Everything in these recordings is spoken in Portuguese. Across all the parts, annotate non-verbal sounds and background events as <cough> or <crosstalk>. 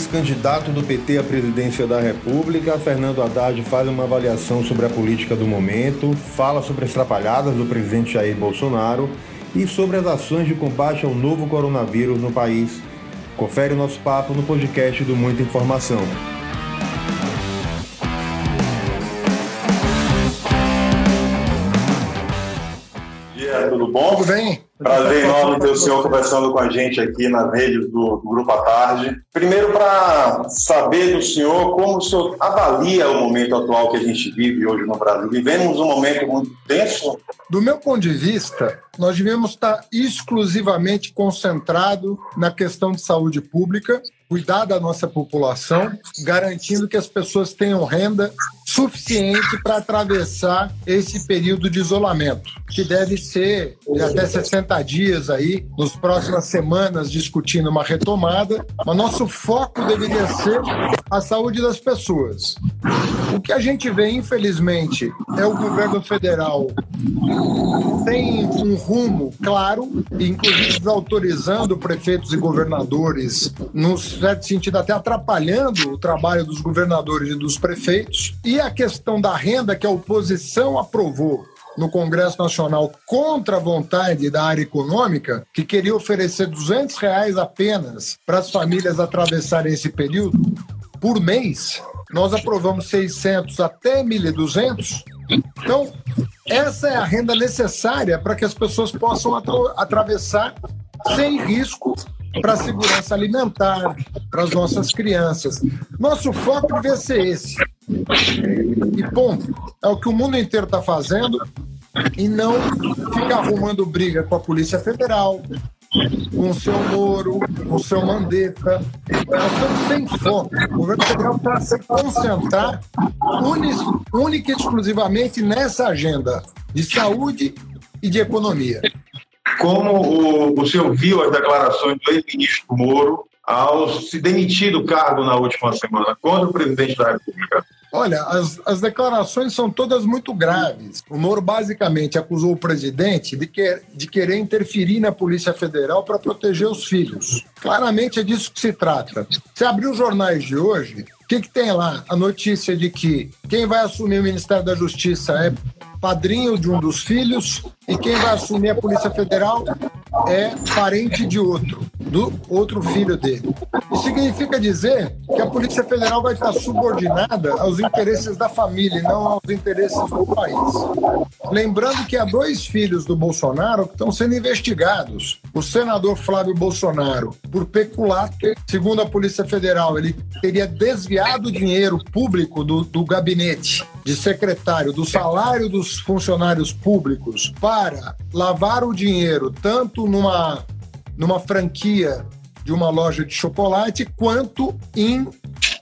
ex-candidato do PT à presidência da República, Fernando Haddad faz uma avaliação sobre a política do momento, fala sobre as trapalhadas do presidente Jair Bolsonaro e sobre as ações de combate ao novo coronavírus no país. Confere o nosso papo no podcast do Muita Informação. tudo bom? Tudo bem. Prazer enorme ter o senhor conversando com a gente aqui nas redes do, do Grupo à Tarde. Primeiro, para saber do senhor como o senhor avalia o momento atual que a gente vive hoje no Brasil. Vivemos um momento muito tenso? Do meu ponto de vista, nós devemos estar exclusivamente concentrado na questão de saúde pública, cuidar da nossa população, garantindo que as pessoas tenham renda suficiente para atravessar esse período de isolamento, que deve ser de até 60 dias aí, nas próximas semanas, discutindo uma retomada. Mas nosso foco deveria ser a saúde das pessoas. O que a gente vê, infelizmente, é o governo federal tem um rumo claro, inclusive desautorizando prefeitos e governadores, num certo sentido até atrapalhando o trabalho dos governadores e dos prefeitos. E a questão da renda que a oposição aprovou no Congresso Nacional contra a vontade da área econômica, que queria oferecer 200 reais apenas para as famílias atravessarem esse período por mês, nós aprovamos 600 até 1.200. Então, essa é a renda necessária para que as pessoas possam atra atravessar sem risco para a segurança alimentar, para as nossas crianças. Nosso foco deve ser esse. E ponto. É o que o mundo inteiro está fazendo e não ficar arrumando briga com a Polícia Federal, com o seu Moro, com o seu Mandetta. Nós estamos sem foco. O governo federal está se concentrar única e exclusivamente nessa agenda de saúde e de economia. Como o, o senhor viu as declarações do ex-ministro Moro ao se demitir do cargo na última semana contra o presidente da República? Olha, as, as declarações são todas muito graves. O Moro basicamente acusou o presidente de, que, de querer interferir na Polícia Federal para proteger os filhos. Claramente é disso que se trata. Se abrir os jornais de hoje, o que, que tem lá? A notícia de que quem vai assumir o Ministério da Justiça é padrinho de um dos filhos e quem vai assumir a Polícia Federal é parente de outro, do outro filho dele. Isso significa dizer que a Polícia Federal vai estar subordinada aos interesses da família não aos interesses do país. Lembrando que há dois filhos do Bolsonaro que estão sendo investigados. O senador Flávio Bolsonaro, por peculato, segundo a Polícia Federal, ele teria desviado dinheiro público do, do gabinete de secretário, do salário dos funcionários públicos, para lavar o dinheiro tanto numa, numa franquia de uma loja de chocolate, quanto em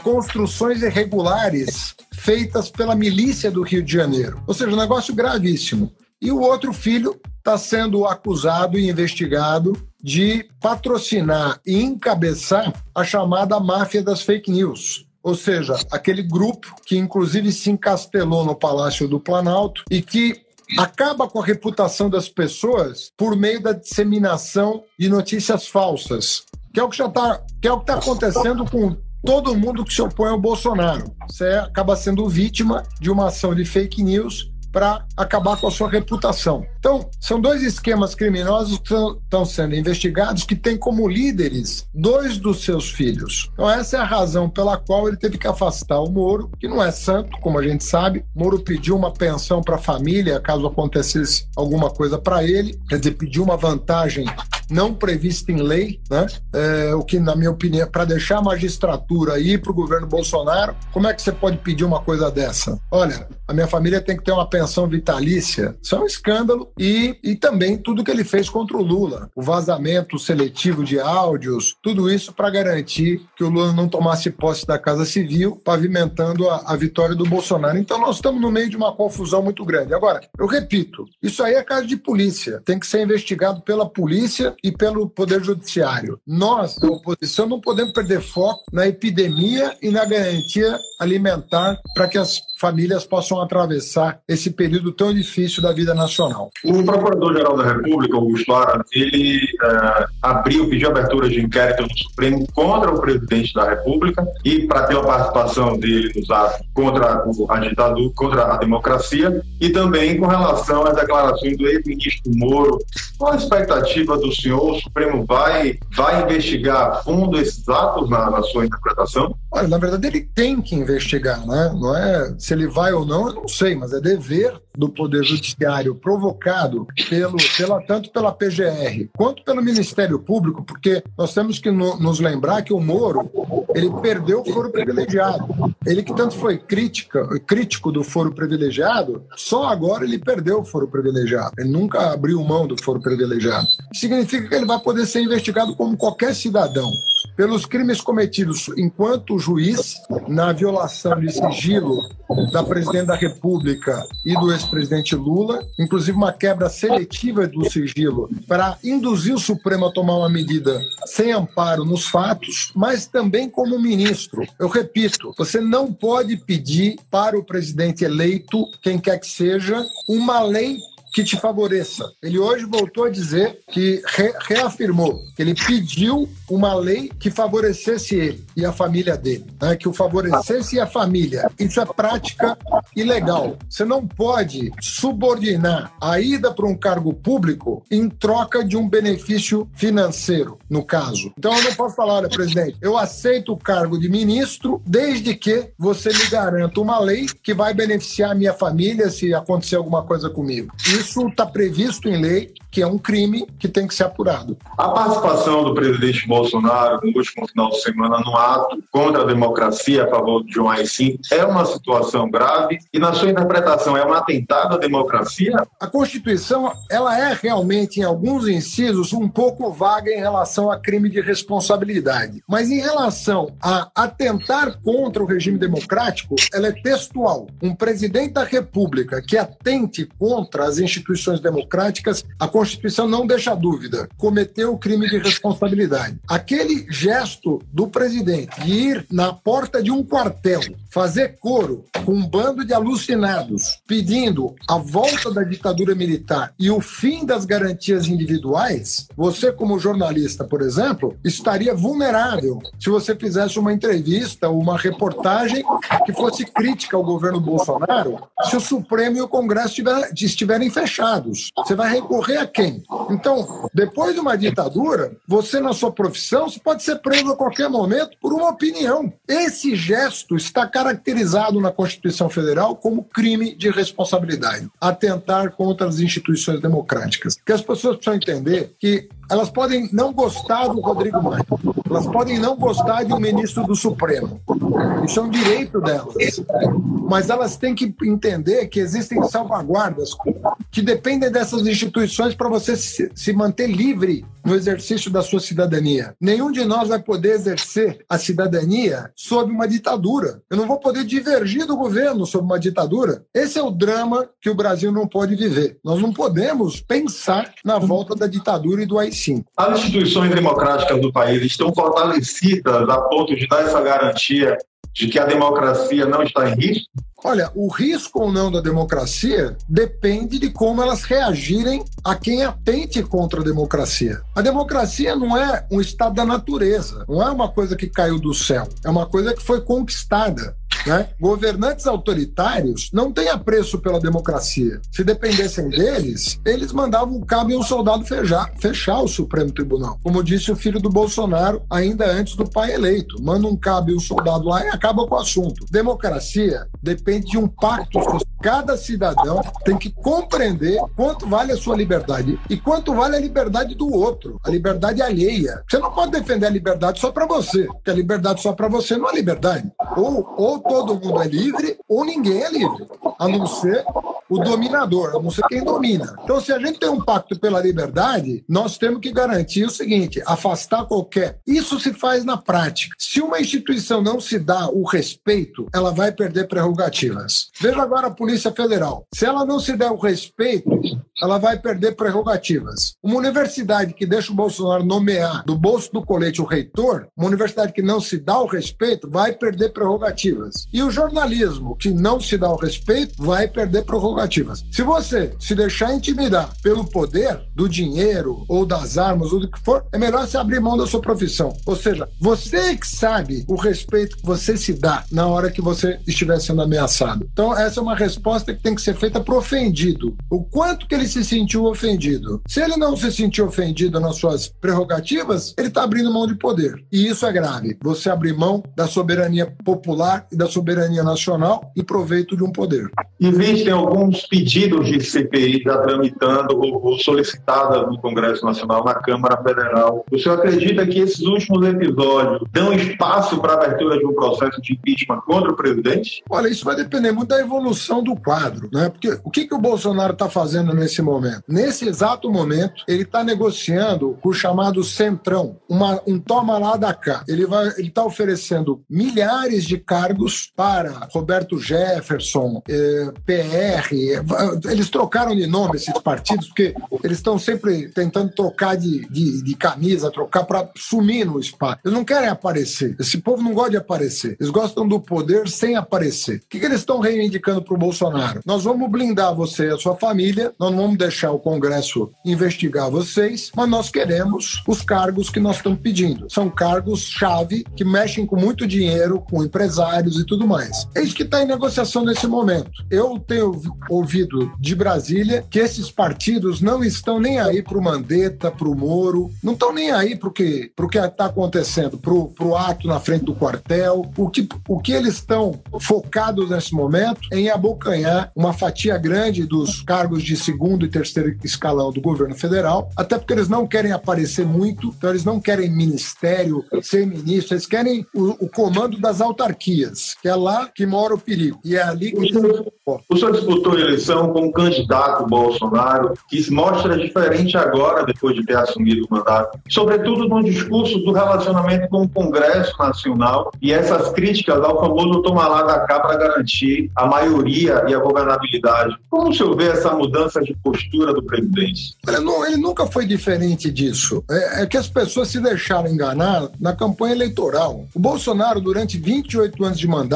construções irregulares feitas pela milícia do Rio de Janeiro. Ou seja, um negócio gravíssimo. E o outro filho está sendo acusado e investigado de patrocinar e encabeçar a chamada máfia das fake news. Ou seja, aquele grupo que inclusive se encastelou no Palácio do Planalto e que acaba com a reputação das pessoas por meio da disseminação de notícias falsas, que é o que já está, que é o que está acontecendo com todo mundo que se opõe ao Bolsonaro. Você acaba sendo vítima de uma ação de fake news para acabar com a sua reputação. Então, são dois esquemas criminosos que estão sendo investigados que têm como líderes dois dos seus filhos. Então, essa é a razão pela qual ele teve que afastar o Moro, que não é santo, como a gente sabe. Moro pediu uma pensão para a família caso acontecesse alguma coisa para ele, quer dizer, pediu uma vantagem não prevista em lei, né? É, o que, na minha opinião, para deixar a magistratura ir para o governo Bolsonaro, como é que você pode pedir uma coisa dessa? Olha, a minha família tem que ter uma pensão vitalícia. Isso é um escândalo. E, e também tudo que ele fez contra o Lula. O vazamento seletivo de áudios, tudo isso para garantir que o Lula não tomasse posse da Casa Civil, pavimentando a, a vitória do Bolsonaro. Então nós estamos no meio de uma confusão muito grande. Agora, eu repito, isso aí é caso de polícia. Tem que ser investigado pela polícia e pelo Poder Judiciário. Nós, da oposição, não podemos perder foco na epidemia e na garantia alimentar para que as famílias possam atravessar esse período tão difícil da vida nacional. O Procurador-Geral da República, Augusto Aras, ele uh, abriu, pediu abertura de inquérito no Supremo contra o presidente da República e para ter a participação dele nos atos contra a ditadura, contra a democracia e também com relação às declarações do ex-ministro Moro. Qual a expectativa do senhor? O Supremo vai, vai investigar a fundo esses atos na, na sua interpretação? Olha, na verdade ele tem que investigar, né? Não é se ele vai ou não, eu não sei, mas é dever do Poder Judiciário provocado pelo, pela, tanto pela PGR quanto pelo Ministério Público, porque nós temos que no, nos lembrar que o Moro ele perdeu o foro privilegiado. Ele que tanto foi crítica, crítico do foro privilegiado, só agora ele perdeu o foro privilegiado. Ele nunca abriu mão do foro privilegiado. Significa que ele vai poder ser investigado como qualquer cidadão pelos crimes cometidos enquanto juiz na violação de sigilo da presidente da República e do ex-presidente Lula, inclusive uma quebra seletiva do sigilo para induzir o Supremo a tomar uma medida sem amparo nos fatos, mas também como ministro. Eu repito, você não pode pedir para o presidente eleito, quem quer que seja, uma lei que te favoreça. Ele hoje voltou a dizer que re, reafirmou que ele pediu uma lei que favorecesse ele e a família dele, né? que o favorecesse e a família. Isso é prática ilegal. Você não pode subordinar a ida para um cargo público em troca de um benefício financeiro, no caso. Então eu não posso falar, olha, presidente, eu aceito o cargo de ministro desde que você me garanta uma lei que vai beneficiar a minha família se acontecer alguma coisa comigo. Isso está previsto em lei, que é um crime que tem que ser apurado. A participação do presidente Bolsonaro no último final de semana no ato contra a democracia a favor de João AI-5 é uma situação grave e, na sua interpretação, é um atentado à democracia? A Constituição ela é realmente, em alguns incisos, um pouco vaga em relação a crime de responsabilidade. Mas em relação a atentar contra o regime democrático, ela é textual. Um presidente da República que atente contra as instituições democráticas, a Constituição não deixa dúvida, cometeu o crime de responsabilidade. Aquele gesto do presidente de ir na porta de um quartel, fazer coro com um bando de alucinados, pedindo a volta da ditadura militar e o fim das garantias individuais, você, como jornalista, por exemplo, estaria vulnerável se você fizesse uma entrevista ou uma reportagem que fosse crítica ao governo Bolsonaro, se o Supremo e o Congresso estiverem fechados. Você vai recorrer a quem? Então, depois de uma ditadura, você, na sua profissão, você pode ser preso a qualquer momento por uma opinião. Esse gesto está caracterizado na Constituição Federal como crime de responsabilidade atentar contra as instituições democráticas. Que as pessoas precisam entender que elas podem não gostar do Rodrigo Maia, elas podem não gostar de um ministro do Supremo. Isso é um direito delas. Mas elas têm que entender que existem salvaguardas que dependem dessas instituições para você se manter livre no exercício da sua cidadania. Nenhum de nós vai poder exercer a cidadania sob uma ditadura. Eu não vou poder divergir do governo sob uma ditadura. Esse é o drama que o Brasil não pode viver. Nós não podemos pensar na volta da ditadura e do AI-5. As instituições democráticas do país estão fortalecidas a ponto de dar essa garantia de que a democracia não está em risco? Olha, o risco ou não da democracia depende de como elas reagirem a quem atente contra a democracia. A democracia não é um estado da natureza, não é uma coisa que caiu do céu, é uma coisa que foi conquistada. Né? Governantes autoritários não têm apreço pela democracia. Se dependessem deles, eles mandavam um cabo e um soldado fechar, fechar o Supremo Tribunal. Como disse o filho do Bolsonaro ainda antes do pai eleito. Manda um cabo e um soldado lá e acaba com o assunto. Democracia depende de um pacto social. Cada cidadão tem que compreender quanto vale a sua liberdade e quanto vale a liberdade do outro, a liberdade alheia. Você não pode defender a liberdade só para você, porque a liberdade só para você não é liberdade. Ou, ou todo mundo é livre ou ninguém é livre, a não ser o dominador, a não ser quem domina. Então, se a gente tem um pacto pela liberdade, nós temos que garantir o seguinte: afastar qualquer. Isso se faz na prática. Se uma instituição não se dá o respeito, ela vai perder prerrogativas. Veja agora a Polícia Federal. Se ela não se der o respeito, ela vai perder prerrogativas. Uma universidade que deixa o Bolsonaro nomear do bolso do colete o reitor, uma universidade que não se dá o respeito, vai perder prerrogativas. E o jornalismo que não se dá o respeito vai perder prerrogativas. Se você se deixar intimidar pelo poder do dinheiro ou das armas ou do que for, é melhor você abrir mão da sua profissão. Ou seja, você que sabe o respeito que você se dá na hora que você estiver sendo ameaçado. Então, essa é uma resposta que tem que ser feita para o ofendido. O quanto que ele se sentiu ofendido. Se ele não se sentiu ofendido nas suas prerrogativas, ele está abrindo mão de poder. E isso é grave. Você abrir mão da soberania popular e da soberania nacional em proveito de um poder. Existem alguns pedidos de CPI já tramitando ou solicitadas no Congresso Nacional, na Câmara Federal. O senhor acredita que esses últimos episódios dão espaço para a abertura de um processo de impeachment contra o presidente? Olha, isso vai depender muito da evolução do quadro, né? Porque o que, que o Bolsonaro está fazendo nesse momento? Nesse exato momento, ele está negociando com o chamado Centrão, uma, um toma lá da cá. Ele está oferecendo milhares de cargos para Roberto Jefferson, eh, PR. Eles trocaram de nome esses partidos porque eles estão sempre tentando trocar de, de, de camisa, trocar para sumir no espaço. Eles não querem aparecer. Esse povo não gosta de aparecer. Eles gostam do poder sem aparecer. O que, que eles estão reivindicando para o Bolsonaro? Nós vamos blindar você e a sua família, nós não vamos deixar o Congresso investigar vocês, mas nós queremos os cargos que nós estamos pedindo. São cargos-chave que mexem com muito dinheiro, com empresários e tudo mais. É isso que está em negociação nesse momento. Eu tenho ouvido de Brasília que esses partidos não estão nem aí para o Mandetta, para o Moro, não estão nem aí para o que está acontecendo, para o ato na frente do quartel. O que, o que eles estão focados nesse momento é em abocanhar uma fatia grande dos cargos de segundo e terceiro escalão do governo federal, até porque eles não querem aparecer muito, então eles não querem ministério, ser ministro, eles querem o, o comando das autarquias, que é lá que mora o perigo. E é ali que. O senhor disputou a eleição com um candidato Bolsonaro que se mostra diferente agora, depois de ter assumido o mandato, sobretudo no discurso do relacionamento com o Congresso Nacional e essas críticas ao famoso tomar lá da cá para garantir a maioria e a governabilidade. Como o senhor vê essa mudança de postura do presidente? Ele, não, ele nunca foi diferente disso. É, é que as pessoas se deixaram enganar na campanha eleitoral. O Bolsonaro, durante 28 anos de mandato,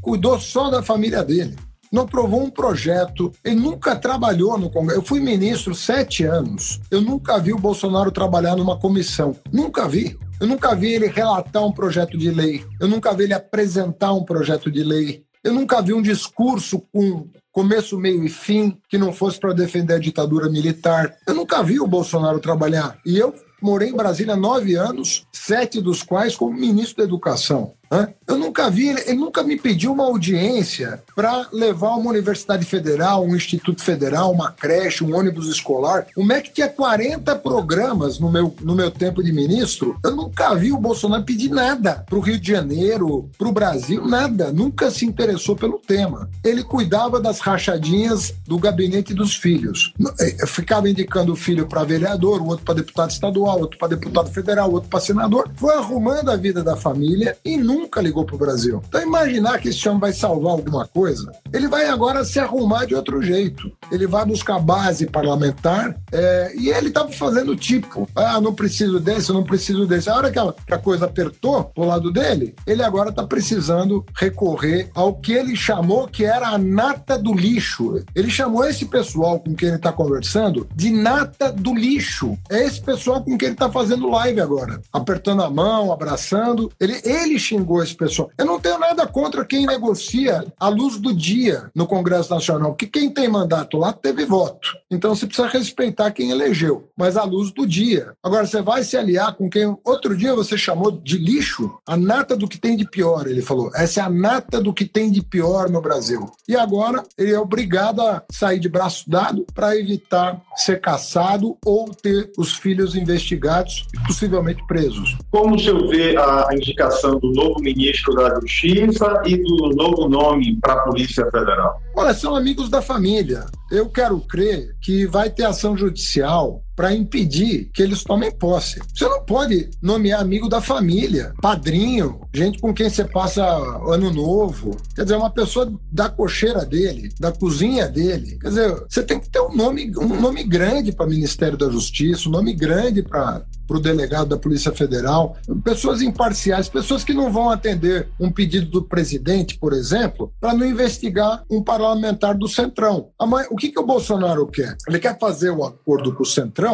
cuidou só da família dele não aprovou um projeto. Ele nunca trabalhou no Congresso. Eu fui ministro sete anos. Eu nunca vi o Bolsonaro trabalhar numa comissão. Nunca vi. Eu nunca vi ele relatar um projeto de lei. Eu nunca vi ele apresentar um projeto de lei. Eu nunca vi um discurso com começo, meio e fim que não fosse para defender a ditadura militar. Eu nunca vi o Bolsonaro trabalhar. E eu morei em Brasília nove anos, sete dos quais como ministro da Educação. Eu nunca vi, ele nunca me pediu uma audiência para levar uma universidade federal, um instituto federal, uma creche, um ônibus escolar. O MEC tinha 40 programas no meu, no meu tempo de ministro. Eu nunca vi o Bolsonaro pedir nada para o Rio de Janeiro, para o Brasil, nada. Nunca se interessou pelo tema. Ele cuidava das rachadinhas do gabinete dos filhos. Eh, ficava indicando o filho para vereador, o outro para deputado estadual, outro para deputado federal, outro para senador. Foi arrumando a vida da família e nunca nunca ligou para o Brasil. Então, imaginar que esse homem vai salvar alguma coisa, ele vai agora se arrumar de outro jeito. Ele vai buscar base parlamentar é, e ele estava fazendo tipo: ah, não preciso desse, não preciso desse. A hora que a, que a coisa apertou pro lado dele, ele agora está precisando recorrer ao que ele chamou que era a nata do lixo. Ele chamou esse pessoal com quem ele está conversando de nata do lixo. É esse pessoal com quem ele está fazendo live agora, apertando a mão, abraçando. Ele, ele xingou xingou esse pessoal. Eu não tenho nada contra quem negocia à luz do dia no Congresso Nacional, porque quem tem mandato lá teve voto. Então você precisa respeitar quem elegeu, mas à luz do dia. Agora você vai se aliar com quem outro dia você chamou de lixo, a nata do que tem de pior, ele falou. Essa é a nata do que tem de pior no Brasil. E agora ele é obrigado a sair de braço dado para evitar ser caçado ou ter os filhos investigados e possivelmente presos. Como o senhor vê a indicação do novo ministro da Justiça e do novo nome para a Polícia Federal? Olha, são amigos da família. Eu quero crer que vai ter ação judicial para impedir que eles tomem posse. Você não pode nomear amigo da família, padrinho, gente com quem você passa ano novo. Quer dizer, uma pessoa da cocheira dele, da cozinha dele. Quer dizer, você tem que ter um nome, um nome grande para o Ministério da Justiça, um nome grande para para o delegado da Polícia Federal, pessoas imparciais, pessoas que não vão atender um pedido do presidente, por exemplo, para não investigar um parlamentar do Centrão. O que, que o Bolsonaro quer? Ele quer fazer o um acordo com o Centrão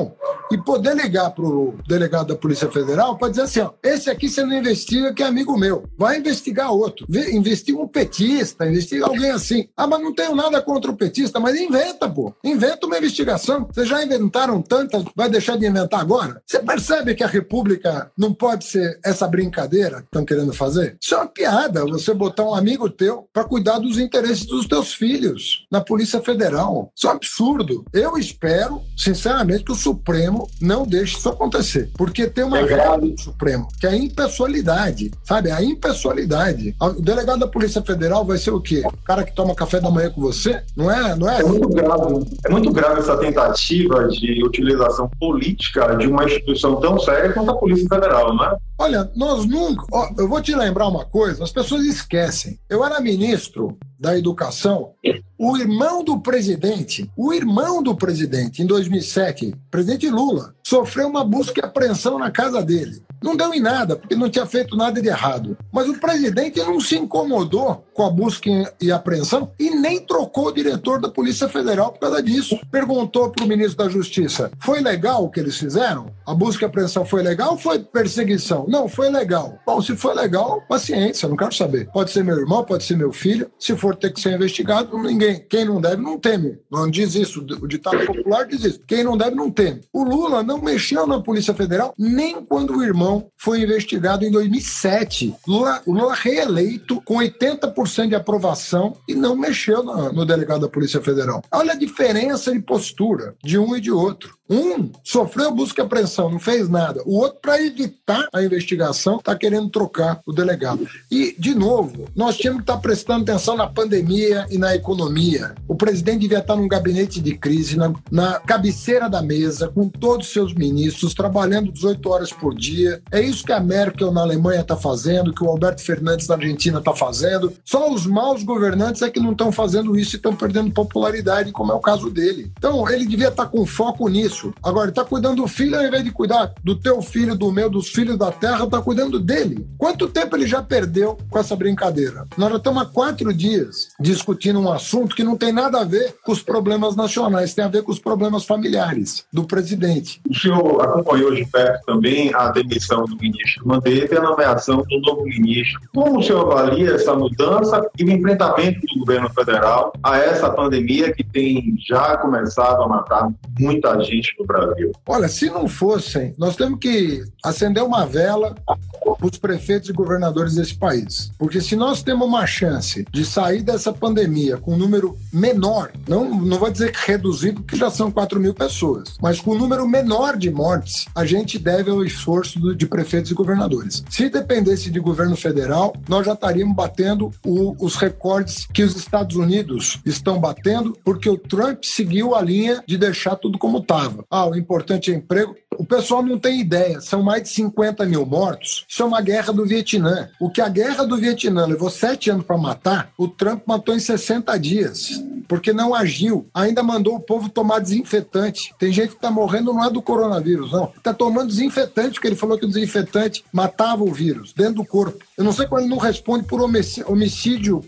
e poder ligar para o delegado da Polícia Federal para dizer assim: ó, esse aqui você não investiga, que é amigo meu. Vai investigar outro. Investiga um petista, investiga alguém assim. Ah, mas não tenho nada contra o petista, mas inventa, pô. Inventa uma investigação. Vocês já inventaram tantas, vai deixar de inventar agora? Você percebe que a República não pode ser essa brincadeira que estão querendo fazer? Isso é uma piada, você botar um amigo teu para cuidar dos interesses dos teus filhos na Polícia Federal. Isso é um absurdo. Eu espero, sinceramente, que o Supremo não deixe isso acontecer. Porque tem uma regra do Supremo, que é a impessoalidade, sabe? A impessoalidade. O delegado da Polícia Federal vai ser o quê? O cara que toma café da manhã com você? Não é? Não é? É muito grave. É muito grave essa tentativa de utilização política de uma instituição tão séria quanto a Polícia Federal, não é? Olha, nós nunca. Ó, eu vou te lembrar uma coisa: as pessoas esquecem. Eu era ministro da Educação, o irmão do presidente, o irmão do presidente, em 2007, presidente Lula, sofreu uma busca e apreensão na casa dele. Não deu em nada, porque não tinha feito nada de errado. Mas o presidente não se incomodou com a busca e apreensão e nem trocou o diretor da Polícia Federal por causa disso. Perguntou para o ministro da Justiça: foi legal o que eles fizeram? A busca e apreensão foi legal ou foi perseguição? Não, foi legal. Bom, se foi legal, paciência, não quero saber. Pode ser meu irmão, pode ser meu filho. Se for ter que ser investigado, ninguém. Quem não deve, não teme. Não diz isso. O ditado popular diz isso. Quem não deve, não teme. O Lula não mexeu na Polícia Federal nem quando o irmão foi investigado em 2007. Lula, o Lula reeleito com 80% de aprovação e não mexeu no, no delegado da Polícia Federal. Olha a diferença de postura de um e de outro. Um sofreu busca e apreensão, não fez nada. O outro, para evitar a investigação, está querendo trocar o delegado. E, de novo, nós tínhamos que estar tá prestando atenção na pandemia e na economia. O presidente devia estar tá num gabinete de crise, na, na cabeceira da mesa, com todos os seus ministros, trabalhando 18 horas por dia. É isso que a Merkel na Alemanha está fazendo, que o Alberto Fernandes na Argentina está fazendo. Só os maus governantes é que não estão fazendo isso e estão perdendo popularidade, como é o caso dele. Então, ele devia estar tá com foco nisso isso. Agora, está cuidando do filho ao invés de cuidar do teu filho, do meu, dos filhos da terra, está cuidando dele. Quanto tempo ele já perdeu com essa brincadeira? Nós já estamos há quatro dias discutindo um assunto que não tem nada a ver com os problemas nacionais, tem a ver com os problemas familiares do presidente. O senhor acompanhou de perto também a demissão do ministro Mandetta e a nomeação do novo ministro. Como o senhor avalia essa mudança e o enfrentamento do governo federal a essa pandemia que tem já começado a matar muita gente político no Brasil? Olha, se não fossem, nós temos que acender uma vela para os prefeitos e governadores desse país. Porque se nós temos uma chance de sair dessa pandemia com um número menor, não, não vou dizer que reduzido, porque já são 4 mil pessoas, mas com um número menor de mortes, a gente deve ao esforço de prefeitos e governadores. Se dependesse de governo federal, nós já estaríamos batendo o, os recordes que os Estados Unidos estão batendo, porque o Trump seguiu a linha de deixar tudo como estava. Ah, o importante é emprego. O pessoal não tem ideia. São mais de 50 mil mortos. Isso é uma guerra do Vietnã. O que a guerra do Vietnã levou sete anos para matar, o Trump matou em 60 dias. Porque não agiu. Ainda mandou o povo tomar desinfetante. Tem gente que está morrendo não é do coronavírus, não. Está tomando desinfetante, porque ele falou que o desinfetante matava o vírus dentro do corpo. Eu não sei como ele não responde por homicídio,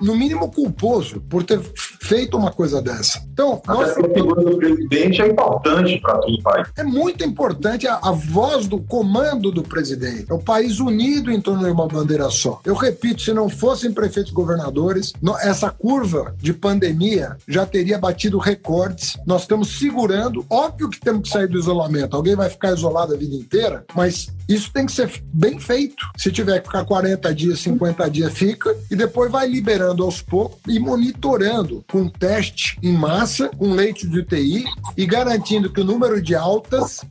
no mínimo culposo, por ter feito uma coisa dessa. Então, nós... a figura do presidente é importante para todo o país. É muito importante a, a, voz do comando do presidente. É o país unido em torno de uma bandeira só. Eu repito, se não fossem prefeitos e governadores, essa curva de pandemia já teria batido recordes. Nós estamos segurando. Óbvio que temos que sair do isolamento. Alguém vai ficar isolado a vida inteira, mas isso tem que ser bem feito. Se tiver que ficar 40 dias, 50 dias, fica. E depois vai liberando aos poucos e monitorando com teste em massa, com leite de UTI e garantindo que o número de altas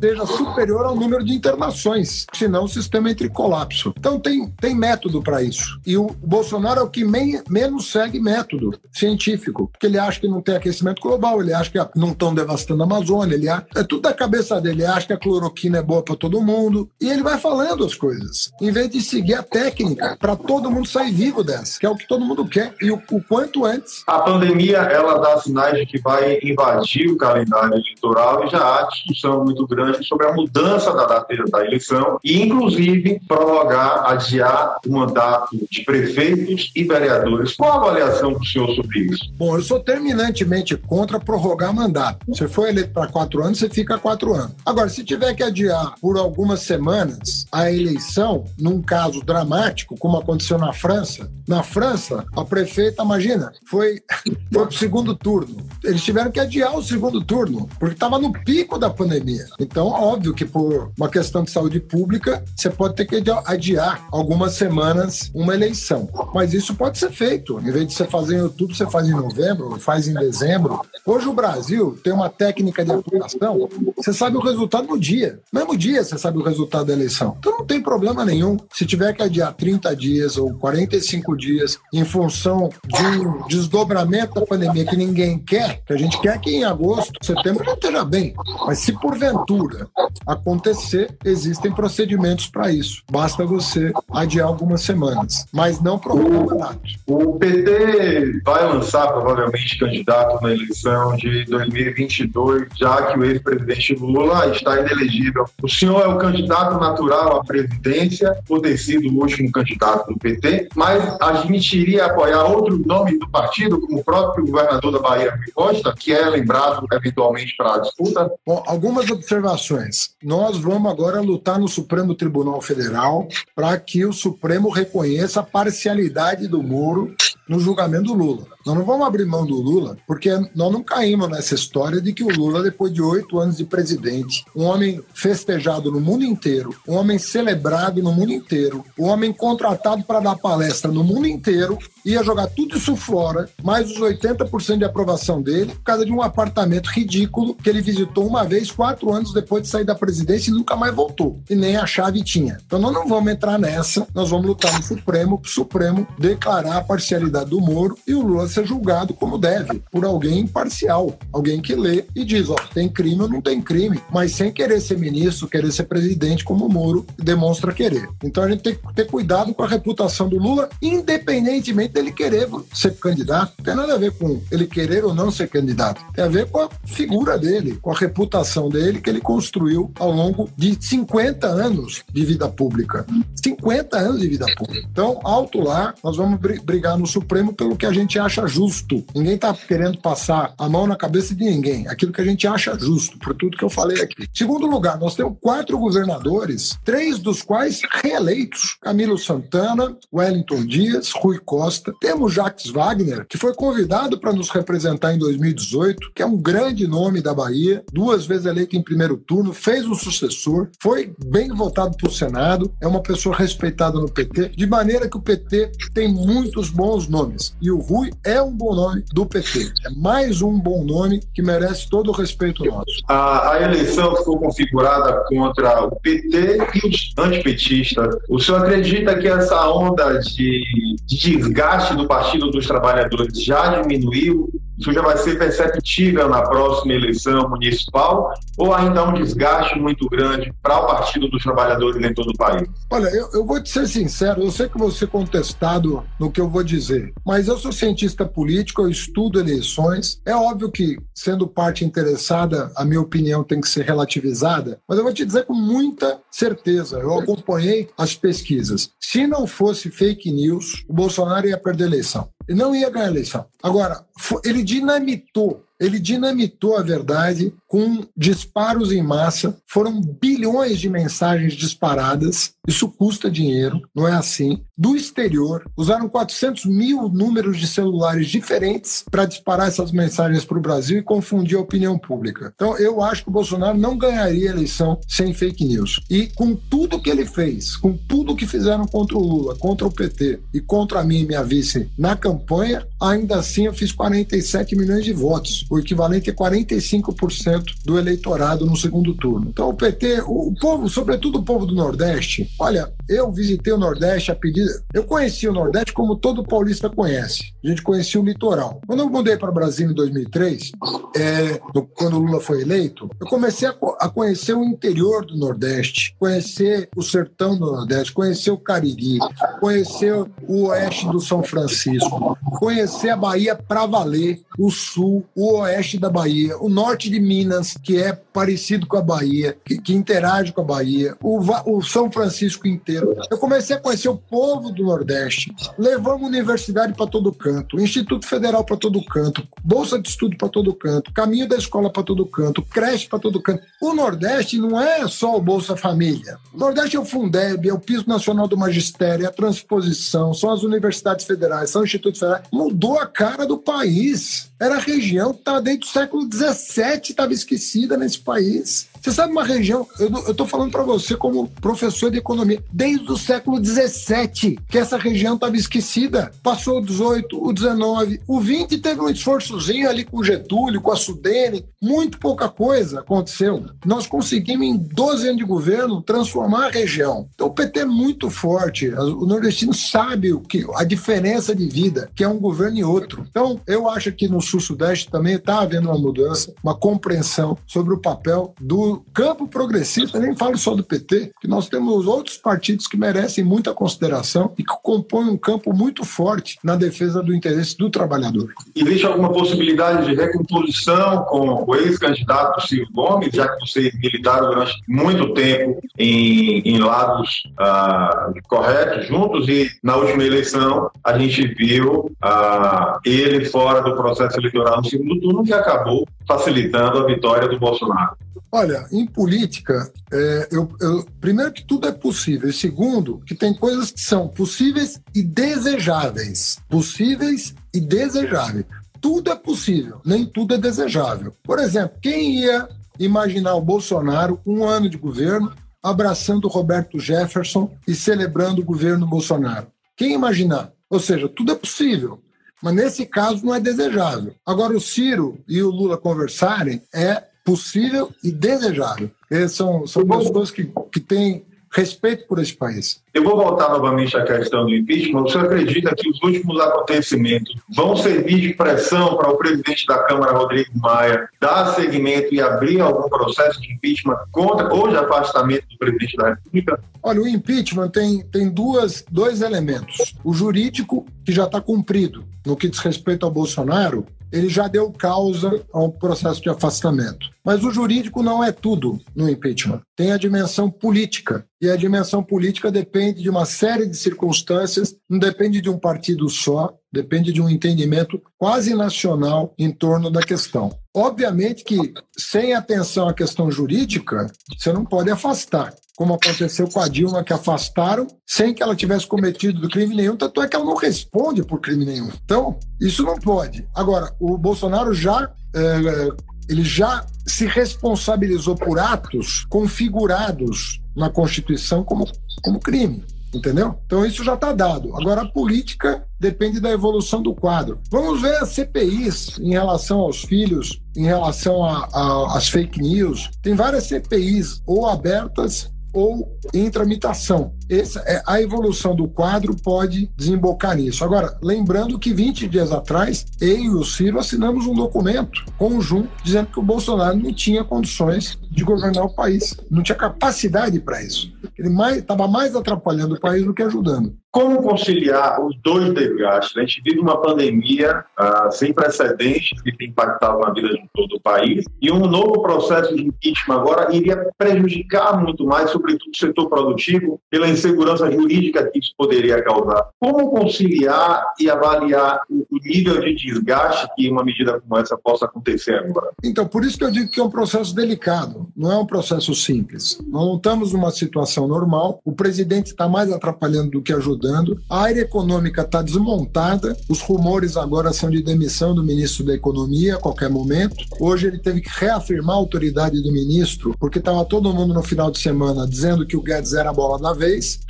seja superior ao número de internações. Senão o sistema entra em colapso. Então tem, tem método para isso. E o Bolsonaro é o que men menos segue método científico, porque ele acha que não tem aquecimento global, ele acha que não estão devastando a Amazônia, ele acha, é tudo da cabeça dele, ele acha que a cloroquina é boa para todo mundo, e ele vai falando as coisas, em vez de seguir a técnica para todo mundo sair vivo dessa, que é o que todo mundo quer, e o, o quanto antes. A pandemia, ela dá sinais de que vai invadir o calendário eleitoral e já há discussão muito grande sobre a mudança da data da eleição e, inclusive, prorrogar, adiar o mandato de prefeitos e vereadores. Qual a avaliação do senhor sobre isso? Bom, eu sou terminantemente contra prorrogar mandato. Você foi eleito para quatro anos, você fica quatro anos. Agora, se tiver que adiar por algumas semanas a eleição, num caso dramático, como aconteceu na França, na França, a prefeita, imagina, foi, foi para o segundo turno. Eles tiveram que adiar o segundo turno, porque estava no pico da pandemia. Então, óbvio que por uma questão de saúde pública, você pode ter que adiar algumas semanas uma eleição. Mas isso pode ser feito. Em vez de você fazer em outubro, você faz em novembro, faz em dezembro. Hoje o Brasil tem uma técnica de apuração, você sabe o resultado no dia. Mesmo dia você sabe o resultado da eleição. Então não tem problema nenhum. Se tiver que adiar 30 dias ou 45 dias em função de um desdobramento da pandemia que ninguém quer, que a gente quer que em agosto, setembro já esteja bem. Mas se porventura acontecer, existem procedimentos para isso. Basta você adiar algumas semanas, mas não prorrogar o mandato. O PT vai lançar provavelmente candidato na eleição de 2022, já que o ex-presidente Lula está inelegível. O senhor é o candidato natural à presidência, por ter sido o último candidato do PT, mas admitiria apoiar outro nome do partido, como o próprio governador da Bahia, Costa, que é lembrado eventualmente para a disputa? Bom, algumas observações. Nós vamos agora lutar no Supremo Tribunal Federal para que o Supremo reconheça a parcialidade do Moro no julgamento do Lula. Nós não vamos abrir mão do Lula, porque nós não caímos nessa história de que o Lula, depois de oito anos de presidente, um homem festejado no mundo inteiro, um homem celebrado no mundo inteiro, um homem contratado para dar palestra no mundo inteiro, ia jogar tudo isso fora, mais os 80% de aprovação dele, por causa de um apartamento ridículo que ele visitou uma vez, quatro anos depois de sair da presidência e nunca mais voltou. E nem a chave tinha. Então nós não vamos entrar nessa, nós vamos lutar no Supremo, para o Supremo declarar a parcialidade do Moro e o Lula ser julgado como deve, por alguém imparcial, alguém que lê e diz, ó, tem crime ou não tem crime, mas sem querer ser ministro, querer ser presidente como o Moro demonstra querer. Então a gente tem que ter cuidado com a reputação do Lula, independentemente dele querer ser candidato. Não tem nada a ver com ele querer ou não ser candidato. Tem a ver com a figura dele, com a reputação dele que ele construiu ao longo de 50 anos de vida pública. 50 anos de vida pública. Então, alto lá, nós vamos brigar no Supremo pelo que a gente acha justo. Ninguém está querendo passar a mão na cabeça de ninguém. Aquilo que a gente acha justo, por tudo que eu falei aqui. Segundo lugar, nós temos quatro governadores, três dos quais reeleitos: Camilo Santana, Wellington Dias, Rui Costa temos Jacques Wagner, que foi convidado para nos representar em 2018, que é um grande nome da Bahia, duas vezes eleito em primeiro turno, fez um sucessor, foi bem votado para o Senado, é uma pessoa respeitada no PT, de maneira que o PT tem muitos bons nomes. E o Rui é um bom nome do PT. É mais um bom nome que merece todo o respeito nosso. A, a eleição ficou configurada contra o PT e os antipetistas. O senhor acredita que essa onda de, de desgaste desgaste do Partido dos Trabalhadores já diminuiu? Isso já vai ser perceptível na próxima eleição municipal ou ainda um desgaste muito grande para o Partido dos Trabalhadores em todo o país? Olha, eu, eu vou te ser sincero, eu sei que vou ser contestado no que eu vou dizer, mas eu sou cientista político, eu estudo eleições. É óbvio que, sendo parte interessada, a minha opinião tem que ser relativizada, mas eu vou te dizer com muita certeza, eu acompanhei as pesquisas. Se não fosse fake news, o Bolsonaro ia perder a eleição. Não ia ganhar a eleição. Agora, ele dinamitou ele dinamitou a verdade com disparos em massa. Foram bilhões de mensagens disparadas. Isso custa dinheiro, não é assim. Do exterior, usaram 400 mil números de celulares diferentes para disparar essas mensagens para o Brasil e confundir a opinião pública. Então, eu acho que o Bolsonaro não ganharia a eleição sem fake news. E com tudo que ele fez, com tudo que fizeram contra o Lula, contra o PT e contra mim e minha vice na campanha, ainda assim eu fiz 47 milhões de votos, o equivalente a 45% do eleitorado no segundo turno. Então, o PT, o povo, sobretudo o povo do Nordeste, olha, eu visitei o Nordeste a pedido. Eu conheci o Nordeste como todo paulista conhece. A gente conhecia o litoral. Quando eu mudei para Brasília em 2003, é, quando o Lula foi eleito, eu comecei a, a conhecer o interior do Nordeste, conhecer o sertão do Nordeste, conhecer o Cariri, conhecer o oeste do São Francisco, conhecer a Bahia para valer, o sul, o oeste da Bahia, o norte de Minas, que é parecido com a Bahia, que, que interage com a Bahia, o, o São Francisco inteiro. Eu comecei a conhecer o povo do Nordeste, levamos universidade para todo canto, Instituto Federal para todo canto, bolsa de estudo para todo canto, caminho da escola para todo canto, creche para todo canto. O Nordeste não é só o Bolsa Família. O Nordeste é o Fundeb, é o Piso Nacional do Magistério, é a transposição, são as universidades federais, são os institutos federais. Mudou a cara do país. Era a região que estava desde o século XVII, estava esquecida nesse país. Você sabe uma região, eu estou falando para você como professor de economia, desde o século XVII que essa região estava esquecida. Passou o 18, o 19, o 20 teve um esforçozinho ali com Getúlio, com a Sudene, muito pouca coisa aconteceu. Nós conseguimos em 12 anos de governo transformar a região. Então o PT é muito forte, o nordestino sabe o que a diferença de vida, que é um governo e outro. Então eu acho que no sul-sudeste também está havendo uma mudança, uma compreensão sobre o papel do campo progressista, nem falo só do PT, que nós temos outros partidos que merecem muita consideração e que compõem um campo muito forte na defesa do interesse do trabalhador. Existe alguma possibilidade de recomposição com o ex-candidato Ciro Gomes, já que vocês militaram durante muito tempo em, em lados ah, corretos, juntos, e na última eleição a gente viu ah, ele fora do processo eleitoral no segundo turno, que acabou facilitando a vitória do Bolsonaro. Olha, em política, é, eu, eu, primeiro que tudo é possível, e segundo, que tem coisas que são possíveis e desejáveis. Possíveis e desejáveis. Tudo é possível, nem tudo é desejável. Por exemplo, quem ia imaginar o Bolsonaro, um ano de governo, abraçando Roberto Jefferson e celebrando o governo Bolsonaro? Quem imaginar? Ou seja, tudo é possível. Mas nesse caso não é desejável. Agora, o Ciro e o Lula conversarem é possível e desejável. São, são pessoas que, que têm respeito por esse país. Eu vou voltar novamente à questão do impeachment. Você acredita que os últimos acontecimentos vão servir de pressão para o presidente da Câmara, Rodrigo Maia, dar seguimento e abrir algum processo de impeachment contra ou de afastamento do presidente da República? Olha, o impeachment tem, tem duas, dois elementos. O jurídico, que já está cumprido no que diz respeito ao Bolsonaro, ele já deu causa ao processo de afastamento. Mas o jurídico não é tudo no impeachment. Tem a dimensão política. E a dimensão política depende de uma série de circunstâncias, não depende de um partido só, depende de um entendimento quase nacional em torno da questão. Obviamente que, sem atenção à questão jurídica, você não pode afastar como aconteceu com a Dilma, que afastaram sem que ela tivesse cometido crime nenhum, tanto é que ela não responde por crime nenhum. Então, isso não pode. Agora, o Bolsonaro já. É, ele já se responsabilizou por atos configurados na Constituição como, como crime entendeu? Então isso já está dado. Agora a política depende da evolução do quadro. Vamos ver as CPIs em relação aos filhos, em relação às fake news. Tem várias CPIs ou abertas ou em tramitação. Essa, é, a evolução do quadro pode desembocar nisso. Agora, lembrando que 20 dias atrás, eu e o Ciro assinamos um documento conjunto dizendo que o Bolsonaro não tinha condições de governar o país, não tinha capacidade para isso. Ele estava mais, mais atrapalhando o país do que ajudando. Como conciliar os dois desgastes? A gente vive uma pandemia ah, sem precedentes que tem impactado na vida de todo o país e um novo processo de impeachment agora iria prejudicar muito mais, sobretudo o setor produtivo, pela insegurança jurídica que isso poderia causar. Como conciliar e avaliar o, nível de desgaste que uma medida como essa possa acontecer agora? Então, por isso que eu digo que é um processo delicado, não é um processo simples. Nós não estamos numa situação normal, o presidente está mais atrapalhando do que ajudando ajudando. A área econômica está desmontada. Os rumores agora são de demissão do ministro da Economia a qualquer momento. Hoje ele teve que reafirmar a autoridade do ministro, porque estava todo mundo no final de semana dizendo que o Guedes era a bola da vez.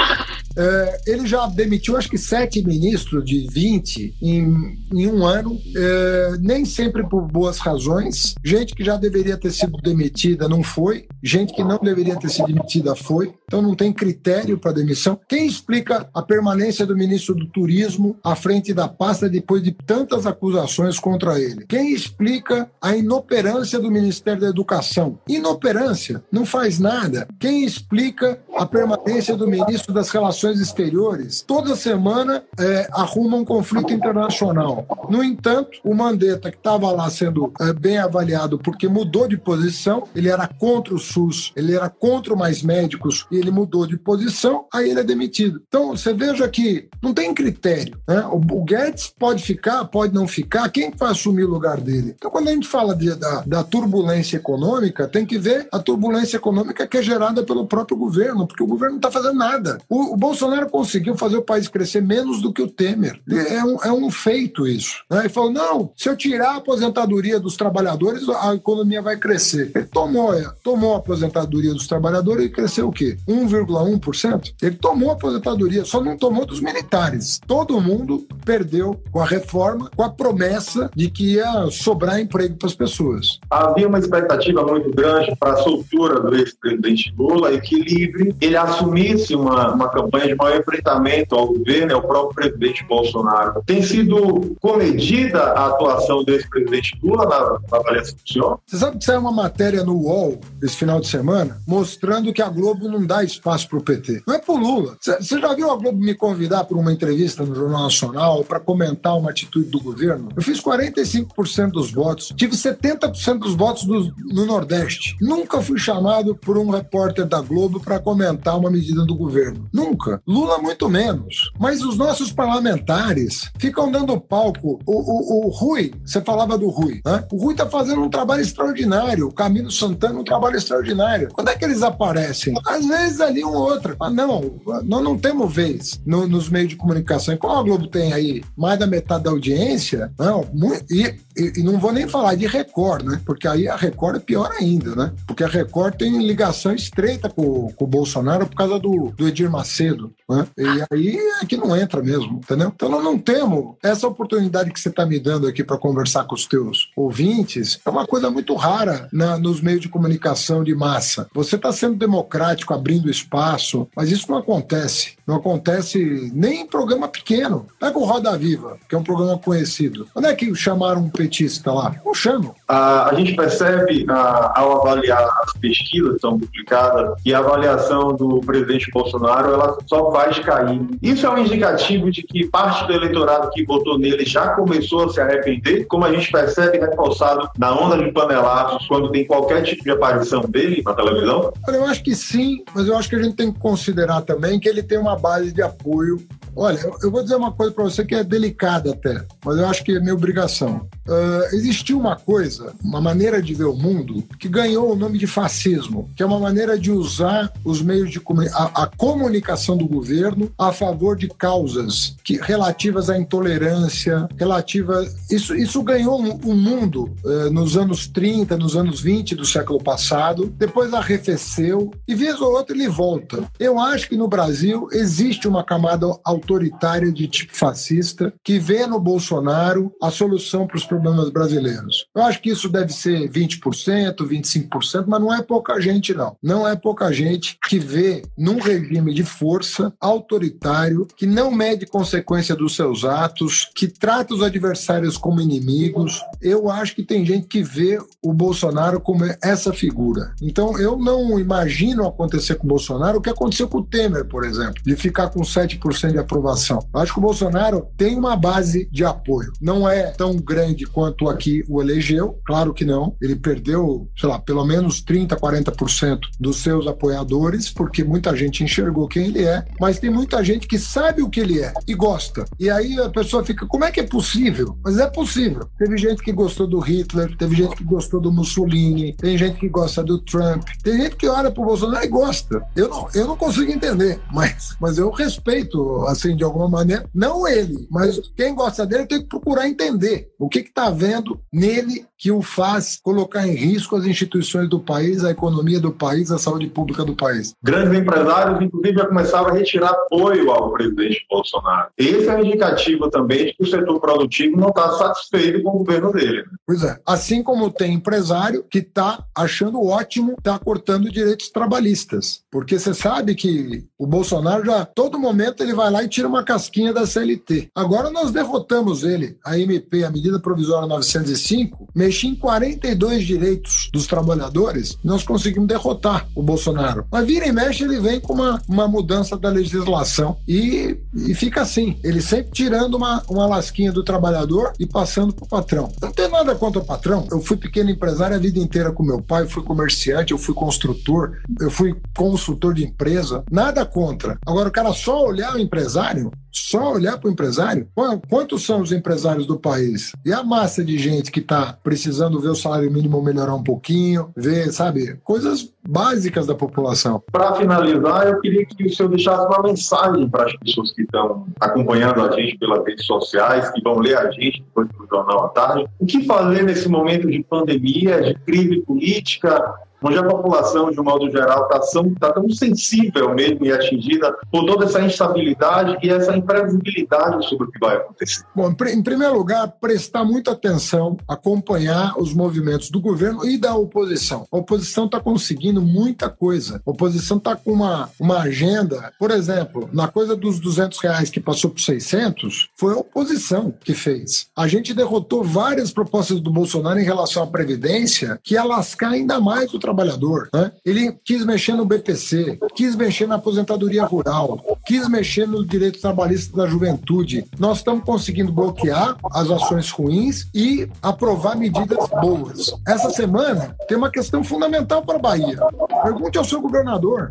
É, ele já demitiu, acho que, sete ministros de 20 em, em um ano, é, nem sempre por boas razões. Gente que já deveria ter sido demitida não foi, gente que não deveria ter sido demitida foi. Então não tem critério para demissão. Quem explica a permanência do ministro do Turismo à frente da pasta depois de tantas acusações contra ele? Quem explica a inoperância do Ministério da Educação? Inoperância, não faz nada. Quem explica a permanência do ministro das Relações Relações Exteriores, toda semana é, arruma um conflito internacional. No entanto, o Mandetta, que estava lá sendo é, bem avaliado porque mudou de posição, ele era contra o SUS, ele era contra mais médicos e ele mudou de posição, aí ele é demitido. Então, você veja que não tem critério. Né? O, Guedes pode ficar, pode não ficar, quem vai assumir o lugar dele? Então, quando a gente fala de, da, da turbulência econômica, tem que ver a turbulência econômica que é gerada pelo próprio governo, porque o governo não está fazendo nada. O, o Bolsonaro conseguiu fazer o país crescer menos do que o Temer. É um, é um feito isso. Né? Ele falou: não, se eu tirar a aposentadoria dos trabalhadores, a economia vai crescer. Ele tomou, é, tomou a aposentadoria dos trabalhadores e cresceu o quê? 1,1%? Ele tomou a aposentadoria, só não tomou dos militares. Todo mundo perdeu com a reforma, com a promessa de que ia sobrar emprego para as pessoas. Havia uma expectativa muito grande para a soltura do ex-presidente Lula e que livre ele assumisse uma, uma campanha de maior enfrentamento ao governo, ao próprio presidente Bolsonaro. Tem sido comedida a atuação do ex-presidente Lula na, na avaliação do senhor? Você sabe que saiu uma matéria no UOL esse final de semana mostrando que a Globo não dá espaço para o PT. Não é para o Lula. Você já viu a Globo me convidar para uma entrevista no Jornal Nacional para comentar uma atitude do governo? Eu fiz 45% dos votos, tive 70% dos votos do, no Nordeste. Nunca fui chamado por um repórter da Globo para comentar uma medida do governo. Nunca. Lula, muito menos. Mas os nossos parlamentares ficam dando palco. O, o, o Rui, você falava do Rui, né? O Rui está fazendo um trabalho extraordinário. O Camilo Santana, um trabalho extraordinário. Quando é que eles aparecem? Às vezes ali um outro. Ah, não, nós não temos vez no, nos meios de comunicação. E a Globo tem aí mais da metade da audiência, não, e, e, e não vou nem falar de Record, né? Porque aí a Record é pior ainda, né? Porque a Record tem ligação estreita com, com o Bolsonaro por causa do, do Edir Macedo. Né? E aí é que não entra mesmo, entendeu? Então nós não temos essa oportunidade que você está me dando aqui para conversar com os teus ouvintes, é uma coisa muito rara na, nos meios de comunicação de massa. Você está sendo democrático, abrindo espaço, mas isso não acontece. Não acontece nem em programa pequeno. Pega o Roda Viva, que é um programa conhecido. Onde é que chamaram um petista lá? Não chamam. a gente percebe, ao avaliar as pesquisas que estão publicadas, que a avaliação do presidente Bolsonaro ela só faz cair. Isso é um indicativo de que parte do eleitorado que votou nele já começou a se arrepender, como a gente percebe reforçado na onda de panelaços quando tem qualquer tipo de aparição dele na televisão? Eu acho que sim, mas eu acho que a gente tem que considerar também que ele tem uma base de apoio Olha, eu vou dizer uma coisa para você que é delicada até, mas eu acho que é minha obrigação. Uh, existiu uma coisa, uma maneira de ver o mundo, que ganhou o nome de fascismo, que é uma maneira de usar os meios de a, a comunicação do governo a favor de causas que, relativas à intolerância, relativas. Isso, isso ganhou o um, mundo uh, nos anos 30, nos anos 20 do século passado, depois arrefeceu e, vez ou outra, ele volta. Eu acho que no Brasil existe uma camada autoritária de tipo fascista que vê no Bolsonaro a solução para os problemas problemas brasileiros. Eu acho que isso deve ser 20%, 25%, mas não é pouca gente, não. Não é pouca gente que vê num regime de força autoritário, que não mede consequência dos seus atos, que trata os adversários como inimigos. Eu acho que tem gente que vê o Bolsonaro como essa figura. Então, eu não imagino acontecer com o Bolsonaro o que aconteceu com o Temer, por exemplo, de ficar com 7% de aprovação. Eu acho que o Bolsonaro tem uma base de apoio. Não é tão grande quanto aqui o elegeu, claro que não. Ele perdeu, sei lá, pelo menos 30, 40% dos seus apoiadores, porque muita gente enxergou quem ele é, mas tem muita gente que sabe o que ele é e gosta. E aí a pessoa fica, como é que é possível? Mas é possível. Teve gente que gostou do Hitler, teve gente que gostou do Mussolini, tem gente que gosta do Trump, tem gente que olha pro Bolsonaro e gosta. Eu não, eu não consigo entender, <laughs> mas, mas eu respeito, assim, de alguma maneira, não ele, mas quem gosta dele tem que procurar entender o que está vendo nele que o faz colocar em risco as instituições do país, a economia do país, a saúde pública do país. Grandes empresários, inclusive, já começaram a retirar apoio ao presidente Bolsonaro. Esse é um indicativo também de que o setor produtivo não está satisfeito com o governo dele. Pois é. Assim como tem empresário que está achando ótimo, está cortando direitos trabalhistas. Porque você sabe que o Bolsonaro já, todo momento, ele vai lá e tira uma casquinha da CLT. Agora nós derrotamos ele, a MP, a medida provisória 905, mexia em 42 direitos dos trabalhadores, nós conseguimos derrotar o Bolsonaro. Mas vira e mexe, ele vem com uma, uma mudança da legislação e, e fica assim. Ele sempre tirando uma, uma lasquinha do trabalhador e passando para o patrão. Não tem nada contra o patrão. Eu fui pequeno empresário a vida inteira com meu pai, eu fui comerciante, eu fui construtor, eu fui consultor de empresa. Nada contra. Agora, o cara só olhar o empresário, só olhar para o empresário, quantos são os empresários do país? E a massa de gente que está precisando ver o salário mínimo melhorar um pouquinho, ver, sabe, coisas básicas da população. Para finalizar, eu queria que o senhor deixasse uma mensagem para as pessoas que estão acompanhando a gente pelas redes sociais, que vão ler a gente depois do Jornal à Tarde. O que fazer nesse momento de pandemia, de crise política, onde a população, de um modo geral, está tá tão sensível mesmo e atingida por toda essa instabilidade e essa imprevisibilidade sobre o que vai acontecer? Bom, em primeiro lugar, prestar muita atenção, acompanhar os movimentos do governo e da oposição. A oposição está conseguindo muita coisa. A oposição está com uma, uma agenda, por exemplo, na coisa dos 200 reais que passou por 600, foi a oposição que fez. A gente derrotou várias propostas do Bolsonaro em relação à Previdência que ia lascar ainda mais o trabalhador. Né? Ele quis mexer no BPC, quis mexer na aposentadoria rural, quis mexer no direito trabalhista da juventude. Nós estamos conseguindo bloquear as ações ruins e aprovar medidas boas. Essa semana tem uma questão fundamental para a Bahia. Pergunte ao seu governador.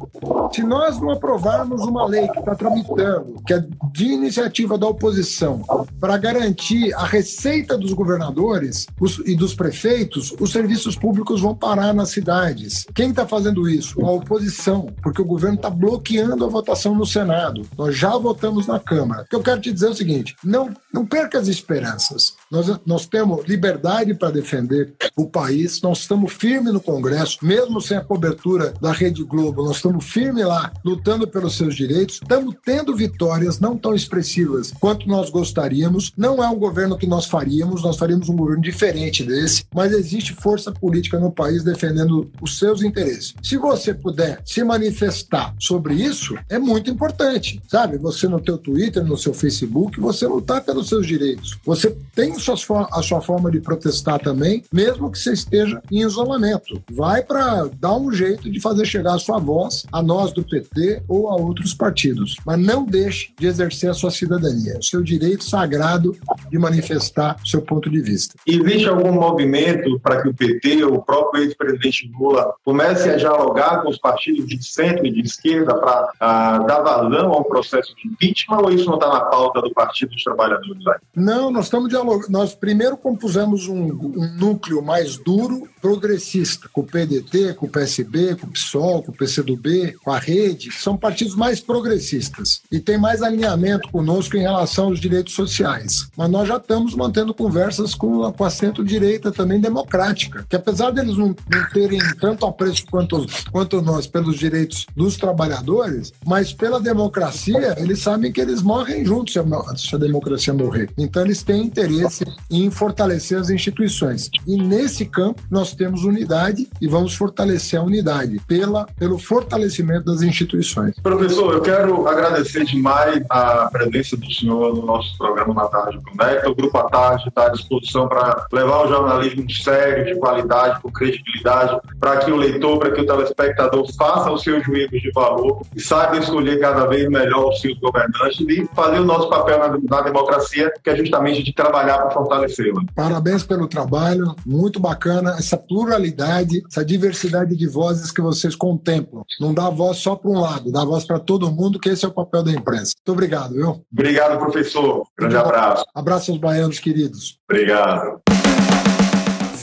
Se nós não aprovarmos uma lei que está tramitando, que é de iniciativa da oposição, para garantir a receita dos governadores e dos prefeitos, os serviços públicos vão parar na cidade Quem está fazendo isso? A oposição, porque o governo está bloqueando a votação no Senado. Nós já votamos na Câmara. O que eu quero te dizer é o seguinte: não, não perca as esperanças. Nós, nós temos liberdade para defender o país, nós estamos firmes no Congresso, mesmo sem a cobertura da Rede Globo, nós estamos firmes lá, lutando pelos seus direitos, estamos tendo vitórias não tão expressivas quanto nós gostaríamos. Não é um governo que nós faríamos, nós faríamos um governo diferente desse, mas existe força política no país defendendo os seus interesses. Se você puder se manifestar sobre isso, é muito importante, sabe? Você no teu Twitter, no seu Facebook, você lutar pelos seus direitos. Você tem a sua, a sua forma de protestar também, mesmo que você esteja em isolamento. Vai para dar um jeito de fazer chegar a sua voz a nós do PT ou a outros partidos. Mas não deixe de exercer a sua cidadania, o seu direito sagrado de manifestar seu ponto de vista. Existe algum movimento para que o PT ou o próprio ex-presidente Lula comece a dialogar com os partidos de centro e de esquerda para uh, dar vazão a um processo de impeachment ou isso não está na pauta do Partido dos Trabalhadores? Não, nós estamos dialogando. Nós primeiro compusemos um, um, núcleo mais duro, progressista, com o PDT, com o PSB, com o PSOL, com o PCdoB, com a Rede, que são partidos mais progressistas e tem mais alinhamento conosco em relação aos direitos sociais. Mas nós já estamos mantendo conversas com, com a centro-direita também democrática, que apesar deles não, não terem tanto apreço quanto, quanto nós pelos direitos dos trabalhadores, mas pela democracia eles sabem que eles morrem juntos se a, se a democracia morrer. Então, eles têm interesse em fortalecer as instituições. E nesse campo, nós temos unidade e vamos fortalecer a unidade pela, pelo fortalecimento das instituições. Professor, eu quero agradecer demais a presença do senhor no nosso programa Na Tarde. O Grupo à Tarde está à disposição para levar o jornalismo sério, de qualidade, com credibilidade, para que o leitor, para que o telespectador faça os seus juízos de valor e saiba escolher cada vez melhor os seus governantes e fazer o nosso papel na, na democracia, que é justamente de trabalhar para fortalecê-la. Parabéns pelo trabalho, muito bacana essa pluralidade, essa diversidade de vozes que vocês contemplam. Não dá voz só para um lado, dá voz para todo mundo, que esse é o papel da imprensa. Muito obrigado, viu? Obrigado, professor. Grande abraço. Abraço aos baianos queridos. Obrigado.